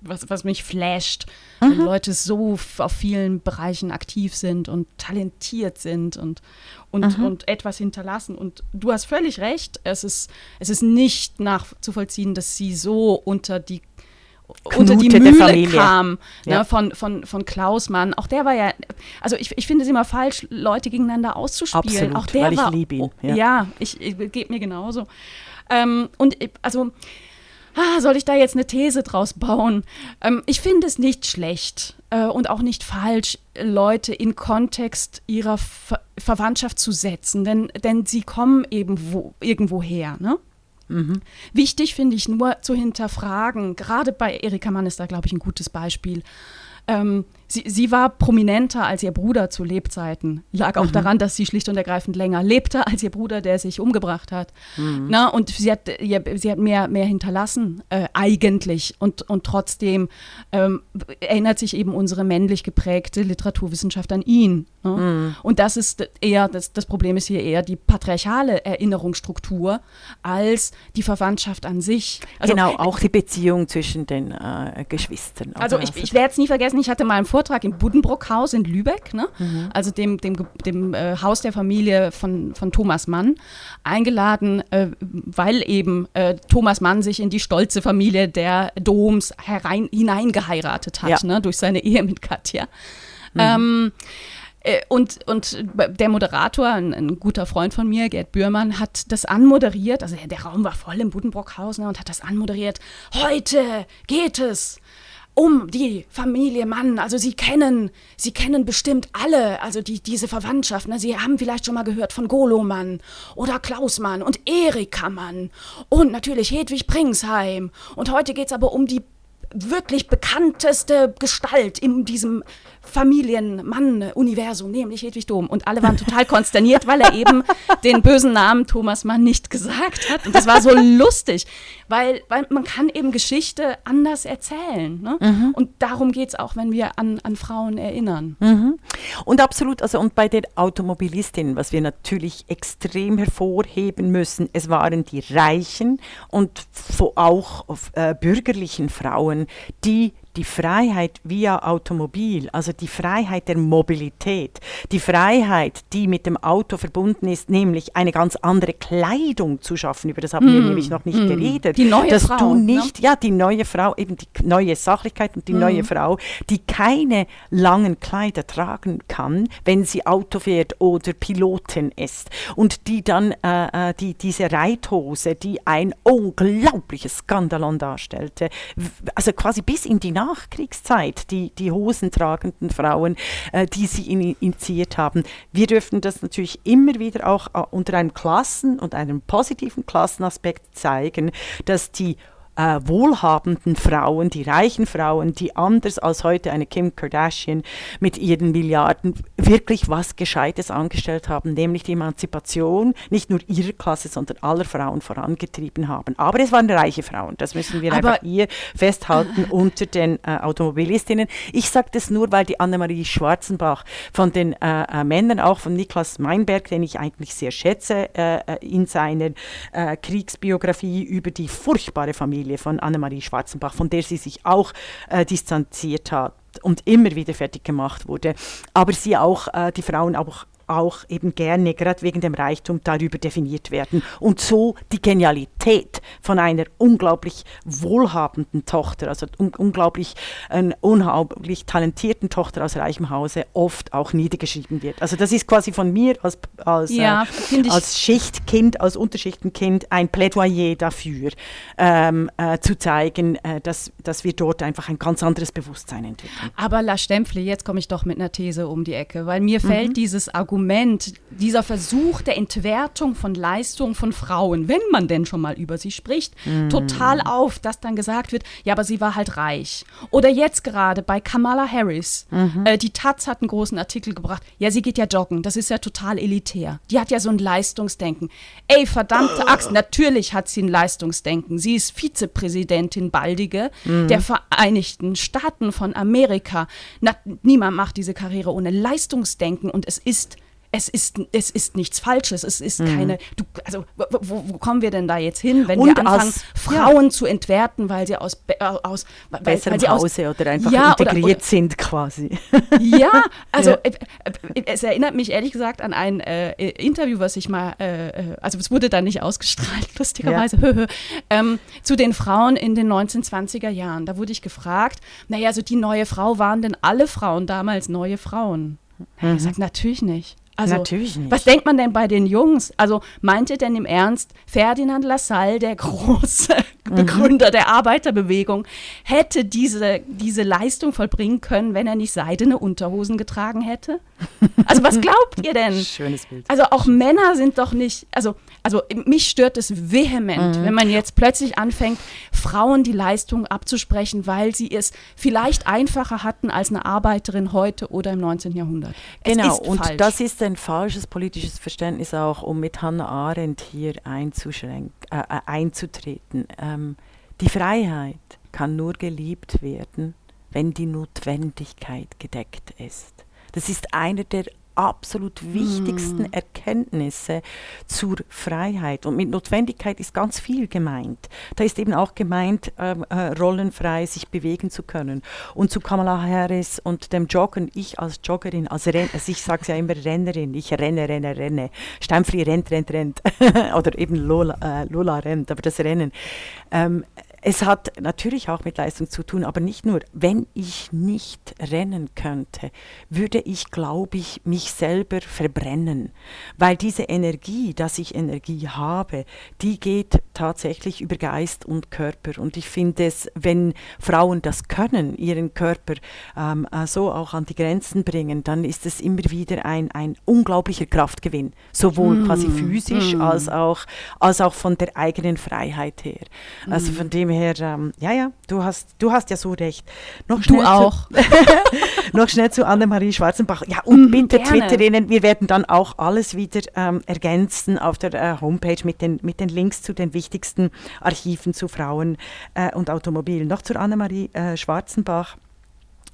Speaker 2: was, was mich flasht, mhm. wenn Leute so auf vielen Bereichen aktiv sind und talentiert sind und, und, mhm. und etwas hinterlassen. Und du hast völlig recht, es ist, es ist nicht nachzuvollziehen, dass sie so unter die unter die Mühle kam ne, ja. von, von, von Klaus Mann. Auch der war ja, also ich, ich finde es immer falsch, Leute gegeneinander auszuspielen.
Speaker 3: Absolut,
Speaker 2: auch der
Speaker 3: weil
Speaker 2: war,
Speaker 3: ich liebe ihn.
Speaker 2: Ja, ja ich, ich gebe mir genauso. Ähm, und also, ah, soll ich da jetzt eine These draus bauen? Ähm, ich finde es nicht schlecht äh, und auch nicht falsch, Leute in Kontext ihrer Ver Verwandtschaft zu setzen, denn, denn sie kommen eben wo, irgendwo her, ne? Mhm. Wichtig finde ich nur zu hinterfragen, gerade bei Erika Mann ist da, glaube ich, ein gutes Beispiel. Ähm, sie, sie war prominenter als ihr Bruder zu Lebzeiten. Lag auch mhm. daran, dass sie schlicht und ergreifend länger lebte als ihr Bruder, der sich umgebracht hat. Mhm. Na, und sie hat, sie hat mehr, mehr hinterlassen, äh, eigentlich. Und, und trotzdem ähm, erinnert sich eben unsere männlich geprägte Literaturwissenschaft an ihn. Ne? Mhm. Und das ist eher, das, das Problem ist hier eher die patriarchale Erinnerungsstruktur als die Verwandtschaft an sich.
Speaker 3: Also, genau, auch die Beziehung zwischen den äh, Geschwistern.
Speaker 2: Also ich, ich werde es nie vergessen, ich hatte mal einen Vortrag im Buddenbrock-Haus in Lübeck, ne? Mhm. also dem, dem, dem äh, Haus der Familie von, von Thomas Mann, eingeladen, äh, weil eben äh, Thomas Mann sich in die stolze Familie der Doms herein, hineingeheiratet hat, ja. ne? durch seine Ehe mit Katja. Mhm. Ähm, äh, und, und der Moderator, ein, ein, guter Freund von mir, Gerd Bührmann, hat das anmoderiert. Also der, Raum war voll im Buddenbrockhaus ne, und hat das anmoderiert. Heute geht es um die Familie Mann. Also sie kennen, sie kennen bestimmt alle, also die, diese Verwandtschaft. Ne? Sie haben vielleicht schon mal gehört von Golo Mann oder Klaus Mann und Erika Mann und natürlich Hedwig Pringsheim. Und heute geht es aber um die wirklich bekannteste Gestalt in diesem Familienmann-Universum, nämlich Hedwig Dom. Und alle waren total konsterniert, weil er eben den bösen Namen Thomas Mann nicht gesagt hat. Und das war so lustig, weil, weil man kann eben Geschichte anders erzählen. Ne? Mhm. Und darum geht es auch, wenn wir an, an Frauen erinnern.
Speaker 3: Mhm. Und absolut, also und bei den Automobilistinnen, was wir natürlich extrem hervorheben müssen, es waren die reichen und auch äh, bürgerlichen Frauen, die die Freiheit via Automobil, also die Freiheit der Mobilität, die Freiheit, die mit dem Auto verbunden ist, nämlich eine ganz andere Kleidung zu schaffen, über das haben mm. wir nämlich noch nicht mm. geredet.
Speaker 2: Die neue
Speaker 3: dass
Speaker 2: Frau.
Speaker 3: Du ne? nicht, ne? Ja, die neue Frau, eben die neue Sachlichkeit und die mm. neue Frau, die keine langen Kleider tragen kann, wenn sie Auto fährt oder Pilotin ist. Und die dann äh, äh die, diese Reithose, die ein unglaubliches Skandalon darstellte, also quasi bis in die Nachkriegszeit, die, die hosentragenden Frauen, äh, die sie initiiert haben. Wir dürfen das natürlich immer wieder auch äh, unter einem Klassen- und einem positiven Klassenaspekt zeigen, dass die äh, wohlhabenden Frauen, die reichen Frauen, die anders als heute eine Kim Kardashian mit ihren Milliarden wirklich was Gescheites angestellt haben, nämlich die Emanzipation nicht nur ihrer Klasse, sondern aller Frauen vorangetrieben haben. Aber es waren reiche Frauen, das müssen wir Aber einfach hier festhalten unter den äh, Automobilistinnen. Ich sage das nur, weil die Annemarie Schwarzenbach von den äh, äh Männern, auch von Niklas Meinberg, den ich eigentlich sehr schätze, äh, äh, in seiner Kriegsbiografie über die furchtbare Familie Familie von Annemarie Schwarzenbach, von der sie sich auch äh, distanziert hat und immer wieder fertig gemacht wurde, aber sie auch äh, die Frauen auch auch eben gerne, gerade wegen dem Reichtum, darüber definiert werden. Und so die Genialität von einer unglaublich wohlhabenden Tochter, also un unglaublich, äh, unglaublich talentierten Tochter aus reichem Hause, oft auch niedergeschrieben wird. Also das ist quasi von mir als, als, ja, äh, als Schichtkind, als Unterschichtenkind ein Plädoyer dafür, ähm, äh, zu zeigen, äh, dass, dass wir dort einfach ein ganz anderes Bewusstsein entwickeln.
Speaker 2: Aber La Stempfle, jetzt komme ich doch mit einer These um die Ecke, weil mir fällt mhm. dieses Argument Argument, dieser Versuch der Entwertung von Leistungen von Frauen, wenn man denn schon mal über sie spricht, mm. total auf, dass dann gesagt wird, ja, aber sie war halt reich. Oder jetzt gerade bei Kamala Harris, mhm. äh, die Taz hat einen großen Artikel gebracht, ja, sie geht ja joggen, das ist ja total elitär. Die hat ja so ein Leistungsdenken. Ey, verdammte Axt, natürlich hat sie ein Leistungsdenken. Sie ist Vizepräsidentin baldige mm. der Vereinigten Staaten von Amerika. Na, niemand macht diese Karriere ohne Leistungsdenken und es ist es ist, es ist nichts Falsches, es ist mhm. keine, du, also wo, wo, kommen wir denn da jetzt hin, wenn Und wir anfangen, als, Frauen ja. zu entwerten, weil sie aus, äh, aus
Speaker 3: weil, besserem weil sie Hause aus, oder einfach ja, integriert oder, oder, sind quasi.
Speaker 2: Ja, also ja. Äh, äh, es erinnert mich ehrlich gesagt an ein äh, Interview, was ich mal, äh, also es wurde da nicht ausgestrahlt, lustigerweise, ähm, zu den Frauen in den 1920er Jahren. Da wurde ich gefragt, naja, also die neue Frau, waren denn alle Frauen damals neue Frauen? Mhm. Ich sage, natürlich nicht. Also,
Speaker 3: Natürlich nicht.
Speaker 2: Was denkt man denn bei den Jungs? Also meint ihr denn im Ernst, Ferdinand Lassalle, der große mhm. Begründer der Arbeiterbewegung, hätte diese, diese Leistung vollbringen können, wenn er nicht seidene Unterhosen getragen hätte? Also was glaubt ihr denn?
Speaker 3: Schönes Bild.
Speaker 2: Also auch Männer sind doch nicht, also, also mich stört es vehement, mhm. wenn man jetzt plötzlich anfängt, Frauen die Leistung abzusprechen, weil sie es vielleicht einfacher hatten als eine Arbeiterin heute oder im 19. Jahrhundert.
Speaker 3: Genau, und falsch. das ist ein falsches politisches Verständnis auch, um mit Hannah Arendt hier äh, äh, einzutreten. Ähm, die Freiheit kann nur geliebt werden, wenn die Notwendigkeit gedeckt ist. Das ist einer der absolut wichtigsten mm. Erkenntnisse zur Freiheit. Und mit Notwendigkeit ist ganz viel gemeint. Da ist eben auch gemeint, äh, äh, rollenfrei sich bewegen zu können. Und zu Kamala Harris und dem Joggen, ich als Joggerin, als Renn also ich sage es ja immer Rennerin, ich renne, renne, renne. Steinfri rennt, rennt, rennt. Oder eben Lola, äh, Lola rennt, aber das Rennen. Ähm, es hat natürlich auch mit Leistung zu tun, aber nicht nur. Wenn ich nicht rennen könnte, würde ich, glaube ich, mich selber verbrennen. Weil diese Energie, dass ich Energie habe, die geht tatsächlich über Geist und Körper. Und ich finde es, wenn Frauen das können, ihren Körper ähm, äh, so auch an die Grenzen bringen, dann ist es immer wieder ein, ein unglaublicher Kraftgewinn. Sowohl mm. quasi physisch mm. als, auch, als auch von der eigenen Freiheit her. Also mm. von dem her, ähm, ja, ja, du hast, du hast ja so recht.
Speaker 2: Noch du auch.
Speaker 3: Zu, noch schnell zu Annemarie Schwarzenbach. Ja, und mhm, bitte Twitterinnen, wir werden dann auch alles wieder ähm, ergänzen auf der äh, Homepage mit den, mit den Links zu den wichtigsten Archiven zu Frauen äh, und Automobilen. Noch zu Annemarie äh, Schwarzenbach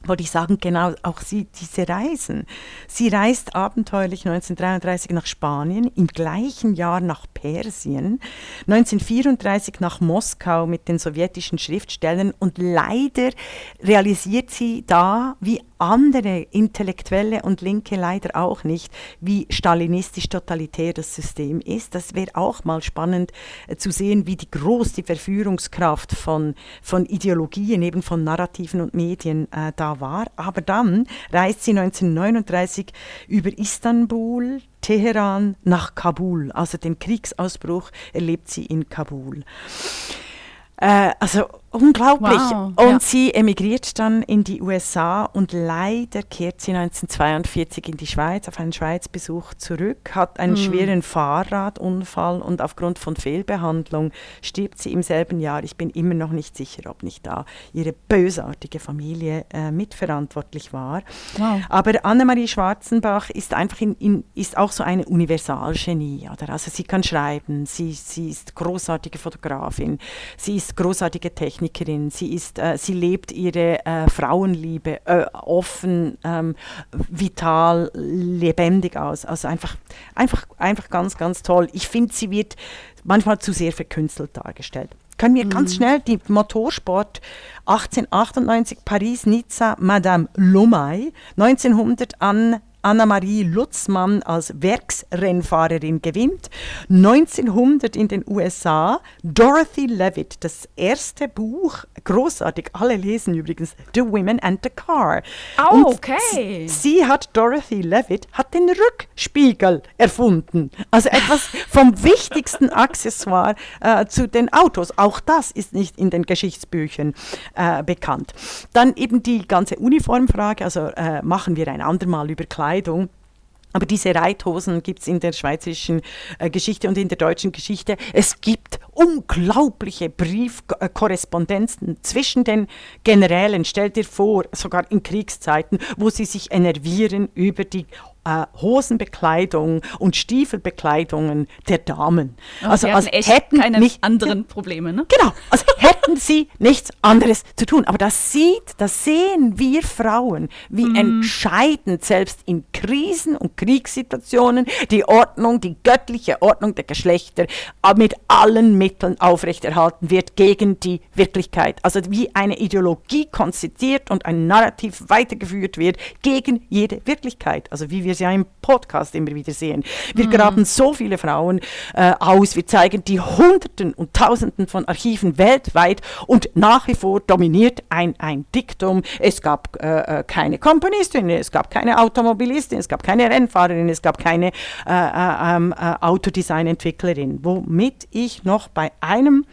Speaker 3: wollte ich sagen, genau auch sie, diese Reisen. Sie reist abenteuerlich 1933 nach Spanien, im gleichen Jahr nach Persien, 1934 nach Moskau mit den sowjetischen Schriftstellern und leider realisiert sie da, wie andere Intellektuelle und Linke leider auch nicht, wie stalinistisch-totalitär das System ist. Das wäre auch mal spannend äh, zu sehen, wie die groß Verführungskraft von, von Ideologien, eben von Narrativen und Medien äh, da war. Aber dann reist sie 1939 über Istanbul, Teheran nach Kabul. Also den Kriegsausbruch erlebt sie in Kabul. Äh, also unglaublich. Wow, und ja. sie emigriert dann in die USA und leider kehrt sie 1942 in die Schweiz auf einen Schweizbesuch zurück, hat einen mhm. schweren Fahrradunfall und aufgrund von Fehlbehandlung stirbt sie im selben Jahr. Ich bin immer noch nicht sicher, ob nicht da ihre bösartige Familie äh, mitverantwortlich war. Wow. Aber Annemarie Schwarzenbach ist einfach in, in, ist auch so eine Universalgenie. Oder? Also sie kann schreiben, sie, sie ist großartige Fotografin, sie ist großartige Technikerin. Technikerin. Sie, ist, äh, sie lebt ihre äh, Frauenliebe äh, offen, ähm, vital, lebendig aus. Also einfach, einfach, einfach ganz, ganz toll. Ich finde, sie wird manchmal zu sehr verkünstelt dargestellt. Können wir mhm. ganz schnell die Motorsport 1898 Paris-Nizza Madame Lomay 1900 an Anna-Marie Lutzmann als Werksrennfahrerin gewinnt. 1900 in den USA Dorothy Levitt, das erste Buch, großartig, alle lesen übrigens, The Women and the Car.
Speaker 2: Oh, okay.
Speaker 3: Sie, sie hat, Dorothy Levitt, hat den Rückspiegel erfunden. Also etwas vom wichtigsten Accessoire äh, zu den Autos. Auch das ist nicht in den Geschichtsbüchern äh, bekannt. Dann eben die ganze Uniformfrage, also äh, machen wir ein andermal über Kleidung Kleidung. Aber diese Reithosen gibt es in der schweizerischen äh, Geschichte und in der deutschen Geschichte. Es gibt unglaubliche Briefkorrespondenzen zwischen den Generälen. Stell dir vor, sogar in Kriegszeiten, wo sie sich enervieren über die äh, Hosenbekleidung und Stiefelbekleidungen der Damen.
Speaker 2: Oh, also als hätten keine nicht, anderen Probleme, ne?
Speaker 3: Genau, als hätten sie nichts anderes zu tun. Aber das sieht, das sehen wir Frauen, wie mm. entscheidend selbst in Krisen und Kriegssituationen die Ordnung, die göttliche Ordnung der Geschlechter äh, mit allen Mitteln aufrechterhalten wird gegen die Wirklichkeit. Also wie eine Ideologie konzipiert und ein Narrativ weitergeführt wird gegen jede Wirklichkeit. Also wie wir es ja im Podcast immer wieder sehen. Wir mhm. graben so viele Frauen äh, aus, wir zeigen die Hunderten und Tausenden von Archiven weltweit und nach wie vor dominiert ein, ein Diktum, es gab äh, äh keine Komponistin, es gab keine Automobilistin, es gab keine Rennfahrerin, es gab keine äh, äh ähm, äh, Autodesign-Entwicklerin. Womit ich noch bei einem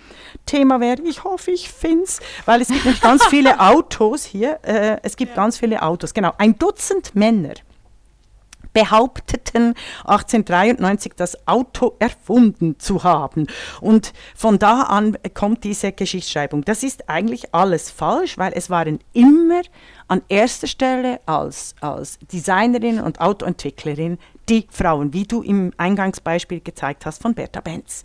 Speaker 3: Thema wäre, ich hoffe, ich finde es, weil es gibt ganz viele Autos hier, es gibt ja. ganz viele Autos, genau, ein Dutzend Männer behaupteten 1893 das Auto erfunden zu haben. Und von da an kommt diese Geschichtsschreibung. Das ist eigentlich alles falsch, weil es waren immer an erster Stelle als, als Designerin und Autoentwicklerin die Frauen, wie du im Eingangsbeispiel gezeigt hast von Bertha Benz.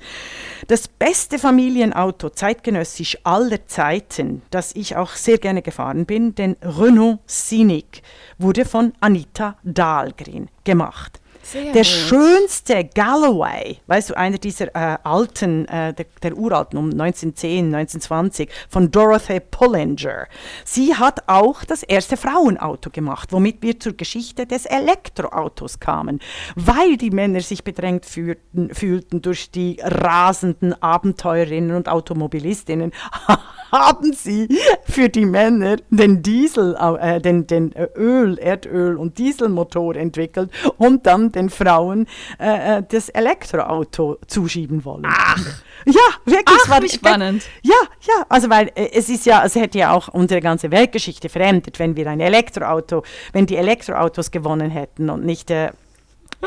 Speaker 3: Das beste Familienauto zeitgenössisch aller Zeiten, das ich auch sehr gerne gefahren bin, den Renault Scenic, wurde von Anita Dahlgren gemacht. Sehr der gut. schönste Galloway, weißt du, einer dieser äh, alten, äh, der, der, uralten um 1910, 1920 von Dorothy Pullinger. Sie hat auch das erste Frauenauto gemacht, womit wir zur Geschichte des Elektroautos kamen, weil die Männer sich bedrängt fühlten, fühlten durch die rasenden Abenteurerinnen und Automobilistinnen. haben sie für die Männer den Diesel, äh, den, den Öl, Erdöl und Dieselmotor entwickelt und dann den Frauen äh, äh, das Elektroauto zuschieben wollen.
Speaker 2: Ach.
Speaker 3: Ja, wirklich.
Speaker 2: Ach, war, wie spannend.
Speaker 3: Ja, ja, also weil äh, es ist ja, es hätte ja auch unsere ganze Weltgeschichte verändert, wenn wir ein Elektroauto, wenn die Elektroautos gewonnen hätten und nicht der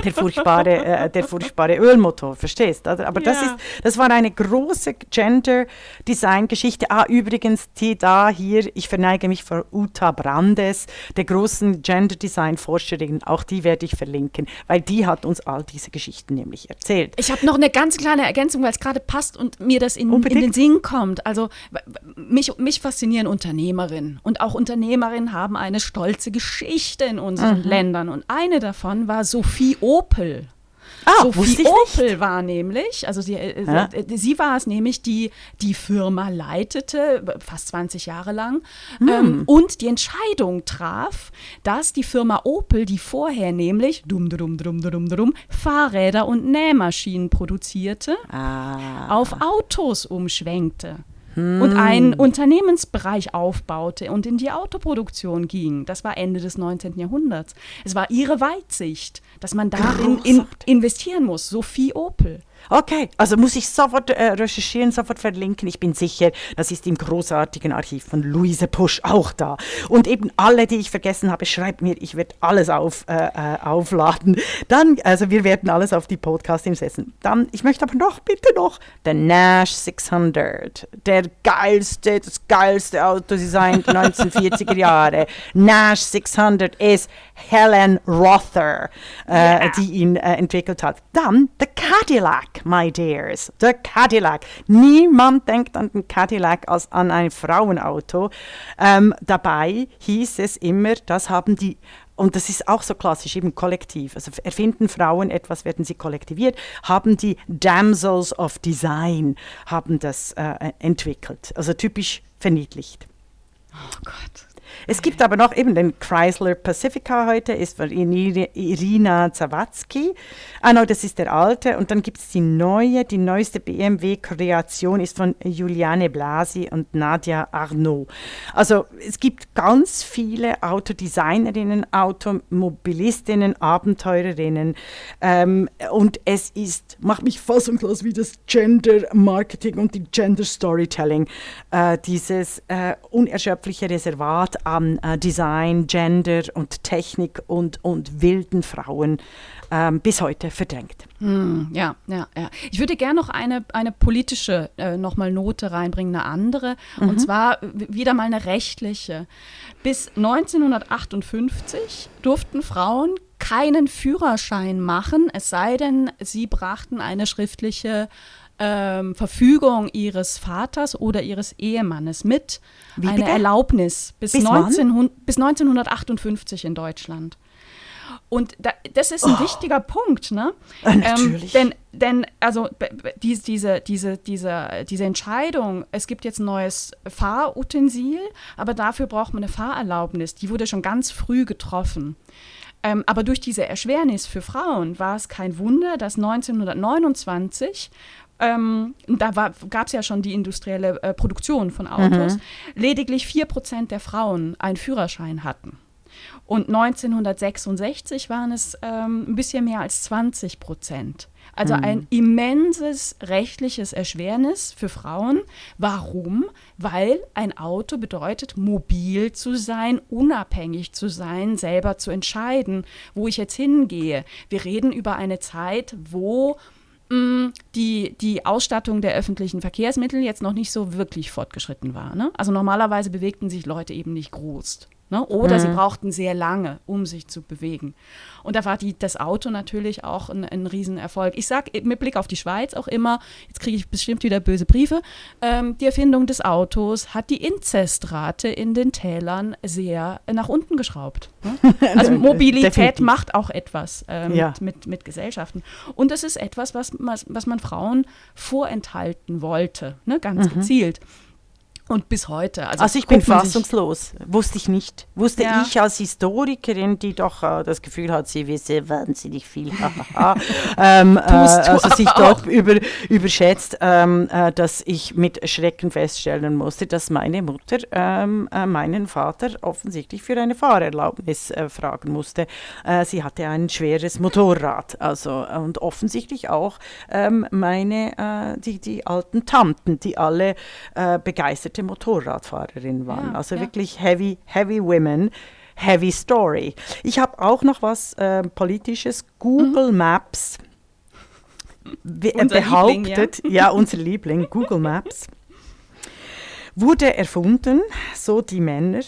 Speaker 3: der furchtbare, äh, der furchtbare Ölmotor, verstehst? du? Aber das, ist, das war eine große Gender-Design-Geschichte. Ah, übrigens, die da hier, ich verneige mich vor Uta Brandes, der großen Gender-Design-Forscherin, auch die werde ich verlinken, weil die hat uns all diese Geschichten nämlich erzählt.
Speaker 2: Ich habe noch eine ganz kleine Ergänzung, weil es gerade passt und mir das in, in, den Sinn kommt. Also mich, mich faszinieren Unternehmerinnen und auch Unternehmerinnen haben eine stolze Geschichte in unseren mhm. Ländern und eine davon war Sophie Opel. Ah, Sophie Opel nicht. war nämlich, also sie, äh, ja. sie, sie, war es nämlich, die die Firma leitete, fast 20 Jahre lang, hm. ähm, und die Entscheidung traf, dass die Firma Opel, die vorher nämlich dum, dum, dum, dum, dum, Fahrräder und Nähmaschinen produzierte, ah. auf Autos umschwenkte hm. und einen Unternehmensbereich aufbaute und in die Autoproduktion ging. Das war Ende des 19. Jahrhunderts. Es war ihre Weitsicht, dass man darin in, investieren muss. Sophie Opel.
Speaker 3: Okay, also muss ich sofort äh, recherchieren, sofort verlinken. Ich bin sicher, das ist im großartigen Archiv von Luise Pusch auch da. Und eben alle, die ich vergessen habe, schreibt mir, ich werde alles auf, äh, äh, aufladen. Dann, also wir werden alles auf die Podcast setzen. Dann, ich möchte aber noch, bitte noch, der Nash 600. Der geilste, das geilste Autodesign der 1940er Jahre. Nash 600 ist Helen Rother, yeah. Äh, die ihn äh, entwickelt hat. Dann der Cadillac. My dears. Der Cadillac. Niemand denkt an den Cadillac als an ein Frauenauto. Ähm, dabei hieß es immer, das haben die und das ist auch so klassisch, eben kollektiv. Also erfinden Frauen etwas, werden sie kollektiviert, haben die Damsels of Design, haben das äh, entwickelt. Also typisch verniedlicht.
Speaker 2: Oh Gott.
Speaker 3: Es gibt aber noch eben den Chrysler Pacifica heute, ist von Irina Zawadzki. Ah, no, das ist der alte. Und dann gibt es die neue, die neueste BMW-Kreation ist von Juliane Blasi und Nadia Arnaud. Also es gibt ganz viele Autodesignerinnen, Automobilistinnen, Abenteurerinnen. Ähm, und es ist, macht mich fassungslos, wie das Gender Marketing und die Gender Storytelling, äh, dieses äh, unerschöpfliche Reservat an äh, Design, Gender und Technik und, und wilden Frauen ähm, bis heute verdrängt.
Speaker 2: Hm, ja, ja, ja. Ich würde gerne noch eine, eine politische äh, nochmal Note reinbringen, eine andere. Mhm. Und zwar wieder mal eine rechtliche. Bis 1958 durften Frauen keinen Führerschein machen, es sei denn, sie brachten eine schriftliche ähm, Verfügung ihres Vaters oder ihres Ehemannes mit. Wie eine bitte? Erlaubnis bis, bis, 19, bis 1958 in Deutschland. Und da, das ist ein oh. wichtiger Punkt, ne?
Speaker 3: Äh, natürlich.
Speaker 2: Ähm, denn, denn, also die, diese, diese, diese, diese Entscheidung, es gibt jetzt ein neues Fahrutensil, aber dafür braucht man eine Fahrerlaubnis, die wurde schon ganz früh getroffen. Ähm, aber durch diese Erschwernis für Frauen war es kein Wunder, dass 1929 ähm, da gab es ja schon die industrielle äh, Produktion von Autos, mhm. lediglich 4% der Frauen einen Führerschein hatten. Und 1966 waren es ähm, ein bisschen mehr als 20 Prozent. Also mhm. ein immenses rechtliches Erschwernis für Frauen. Warum? Weil ein Auto bedeutet, mobil zu sein, unabhängig zu sein, selber zu entscheiden, wo ich jetzt hingehe. Wir reden über eine Zeit, wo die, die Ausstattung der öffentlichen Verkehrsmittel jetzt noch nicht so wirklich fortgeschritten war. Ne? Also normalerweise bewegten sich Leute eben nicht groß. Ne? Oder mhm. sie brauchten sehr lange, um sich zu bewegen. Und da war die, das Auto natürlich auch ein, ein Riesenerfolg. Ich sage mit Blick auf die Schweiz auch immer, jetzt kriege ich bestimmt wieder böse Briefe, ähm, die Erfindung des Autos hat die Inzestrate in den Tälern sehr nach unten geschraubt. Ne? Also Mobilität macht auch etwas äh, ja. mit, mit, mit, Gesellschaften. Und das ist etwas, was, was, was man Frauen vorenthalten wollte, ne? ganz mhm. gezielt. Und bis heute.
Speaker 3: Also, also ich bin fassungslos. Wusste ich nicht. Wusste ja. ich als Historikerin, die doch äh, das Gefühl hat, sie wisse wahnsinnig viel, ähm, äh, also sich dort über, überschätzt, ähm, äh, dass ich mit Schrecken feststellen musste, dass meine Mutter ähm, äh, meinen Vater offensichtlich für eine Fahrerlaubnis äh, fragen musste. Äh, sie hatte ein schweres Motorrad. Also, und offensichtlich auch ähm, meine, die, die alten Tanten, die alle begeistert begeisterte Motorradfahrerin waren. Ja, also ja. wirklich heavy, heavy women. heavy story. Ich habe auch noch was äh, Politisches. Google mhm. Maps behauptet, Liebling, ja. ja, unser Liebling, Google Maps, wurde erfunden, so die Männer, äh,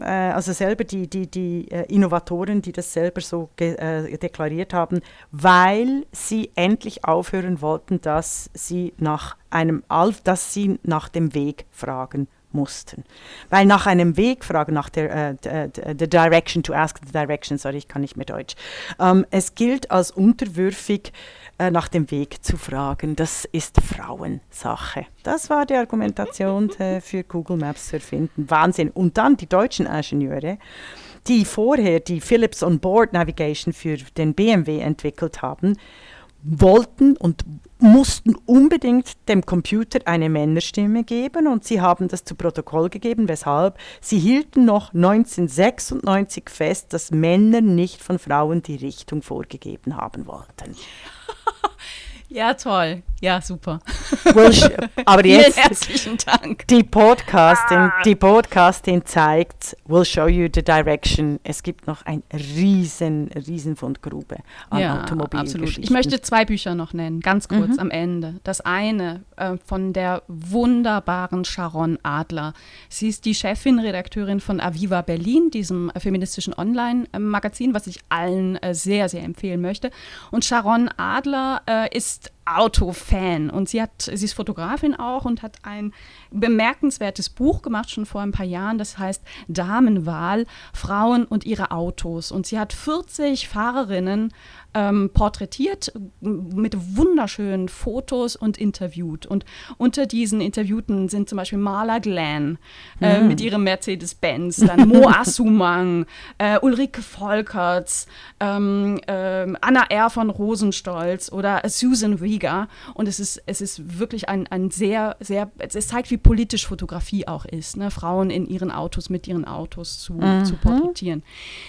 Speaker 3: also selber die, die, die äh, Innovatoren, die das selber so äh, deklariert haben, weil sie endlich aufhören wollten, dass sie nach einem dass sie nach dem Weg fragen mussten. Weil nach einem Weg fragen, nach der uh, the direction, to ask the direction, sorry, ich kann nicht mehr Deutsch. Ähm, es gilt als unterwürfig, uh, nach dem Weg zu fragen. Das ist Frauensache. Das war die Argumentation uh, für Google Maps zu erfinden. Wahnsinn. Und dann die deutschen Ingenieure, die vorher die Philips On-Board Navigation für den BMW entwickelt haben, wollten und mussten unbedingt dem Computer eine Männerstimme geben und sie haben das zu Protokoll gegeben, weshalb sie hielten noch 1996 fest, dass Männer nicht von Frauen die Richtung vorgegeben haben wollten.
Speaker 2: Ja, toll. Ja, super.
Speaker 3: Aber jetzt herzlichen Dank. Die Podcasting, ah. die Podcasting zeigt, will show you the direction. Es gibt noch ein riesen, riesen Fundgrube an ja.
Speaker 2: Absolut. Ich möchte zwei Bücher noch nennen, ganz kurz mhm. am Ende. Das eine äh, von der wunderbaren Sharon Adler. Sie ist die Chefin, Redakteurin von Aviva Berlin, diesem feministischen Online-Magazin, was ich allen äh, sehr, sehr empfehlen möchte. Und Sharon Adler äh, ist Autofan und sie hat, sie ist Fotografin auch und hat ein bemerkenswertes Buch gemacht, schon vor ein paar Jahren, das heißt Damenwahl, Frauen und ihre Autos. Und sie hat 40 Fahrerinnen ähm, porträtiert mit wunderschönen Fotos und interviewt. Und unter diesen Interviewten sind zum Beispiel Marla Glenn äh, mhm. mit ihrem Mercedes-Benz, dann Mo Assumang, äh, Ulrike Volkerts, ähm, äh, Anna R. von Rosenstolz oder Susan Rieger. Und es ist, es ist wirklich ein, ein sehr, sehr, es zeigt, wie politisch Fotografie auch ist, ne? Frauen in ihren Autos, mit ihren Autos zu, mhm. zu porträtieren.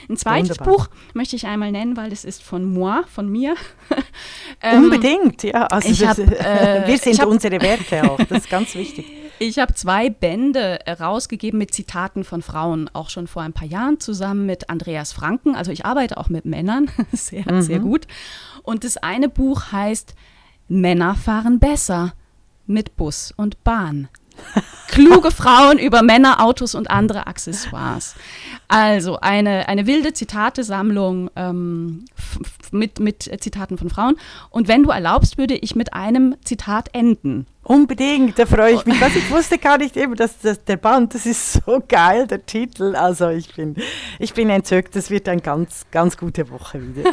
Speaker 2: Ein zweites Wunderbar. Buch möchte ich einmal nennen, weil es ist von Moi von mir.
Speaker 3: ähm, Unbedingt, ja. Also hab, äh, wir sind hab, unsere Werke auch, das ist ganz wichtig.
Speaker 2: Ich habe zwei Bände rausgegeben mit Zitaten von Frauen, auch schon vor ein paar Jahren zusammen mit Andreas Franken. Also ich arbeite auch mit Männern, sehr, mhm. sehr gut. Und das eine Buch heißt Männer fahren besser mit Bus und Bahn. Kluge Frauen über Männer, Autos und andere Accessoires. Also eine, eine wilde Zitatesammlung ähm, mit, mit Zitaten von Frauen. Und wenn du erlaubst, würde ich mit einem Zitat enden.
Speaker 3: Unbedingt, da freue ich mich. Was ich wusste gar nicht eben, dass das, der Band, das ist so geil, der Titel. Also ich bin, ich bin entzückt, das wird eine ganz, ganz gute Woche wieder.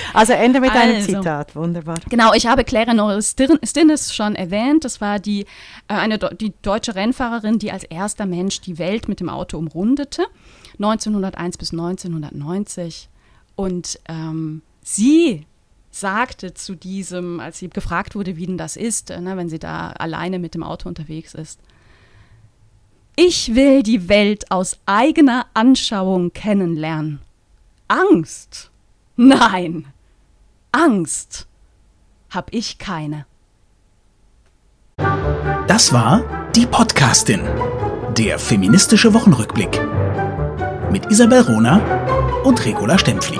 Speaker 3: also Ende mit also, einem Zitat, wunderbar.
Speaker 2: Genau, ich habe Claire Norris Stinnes schon erwähnt. Das war die, äh, eine, die deutsche Rennfahrerin, die als erster Mensch die Welt mit dem Auto umrundete, 1901 bis 1990. Und ähm, sie sagte zu diesem, als sie gefragt wurde, wie denn das ist, ne, wenn sie da alleine mit dem Auto unterwegs ist. Ich will die Welt aus eigener Anschauung kennenlernen. Angst? Nein, Angst hab ich keine.
Speaker 1: Das war die Podcastin, der feministische Wochenrückblick mit Isabel Rona und Regula Stempfli.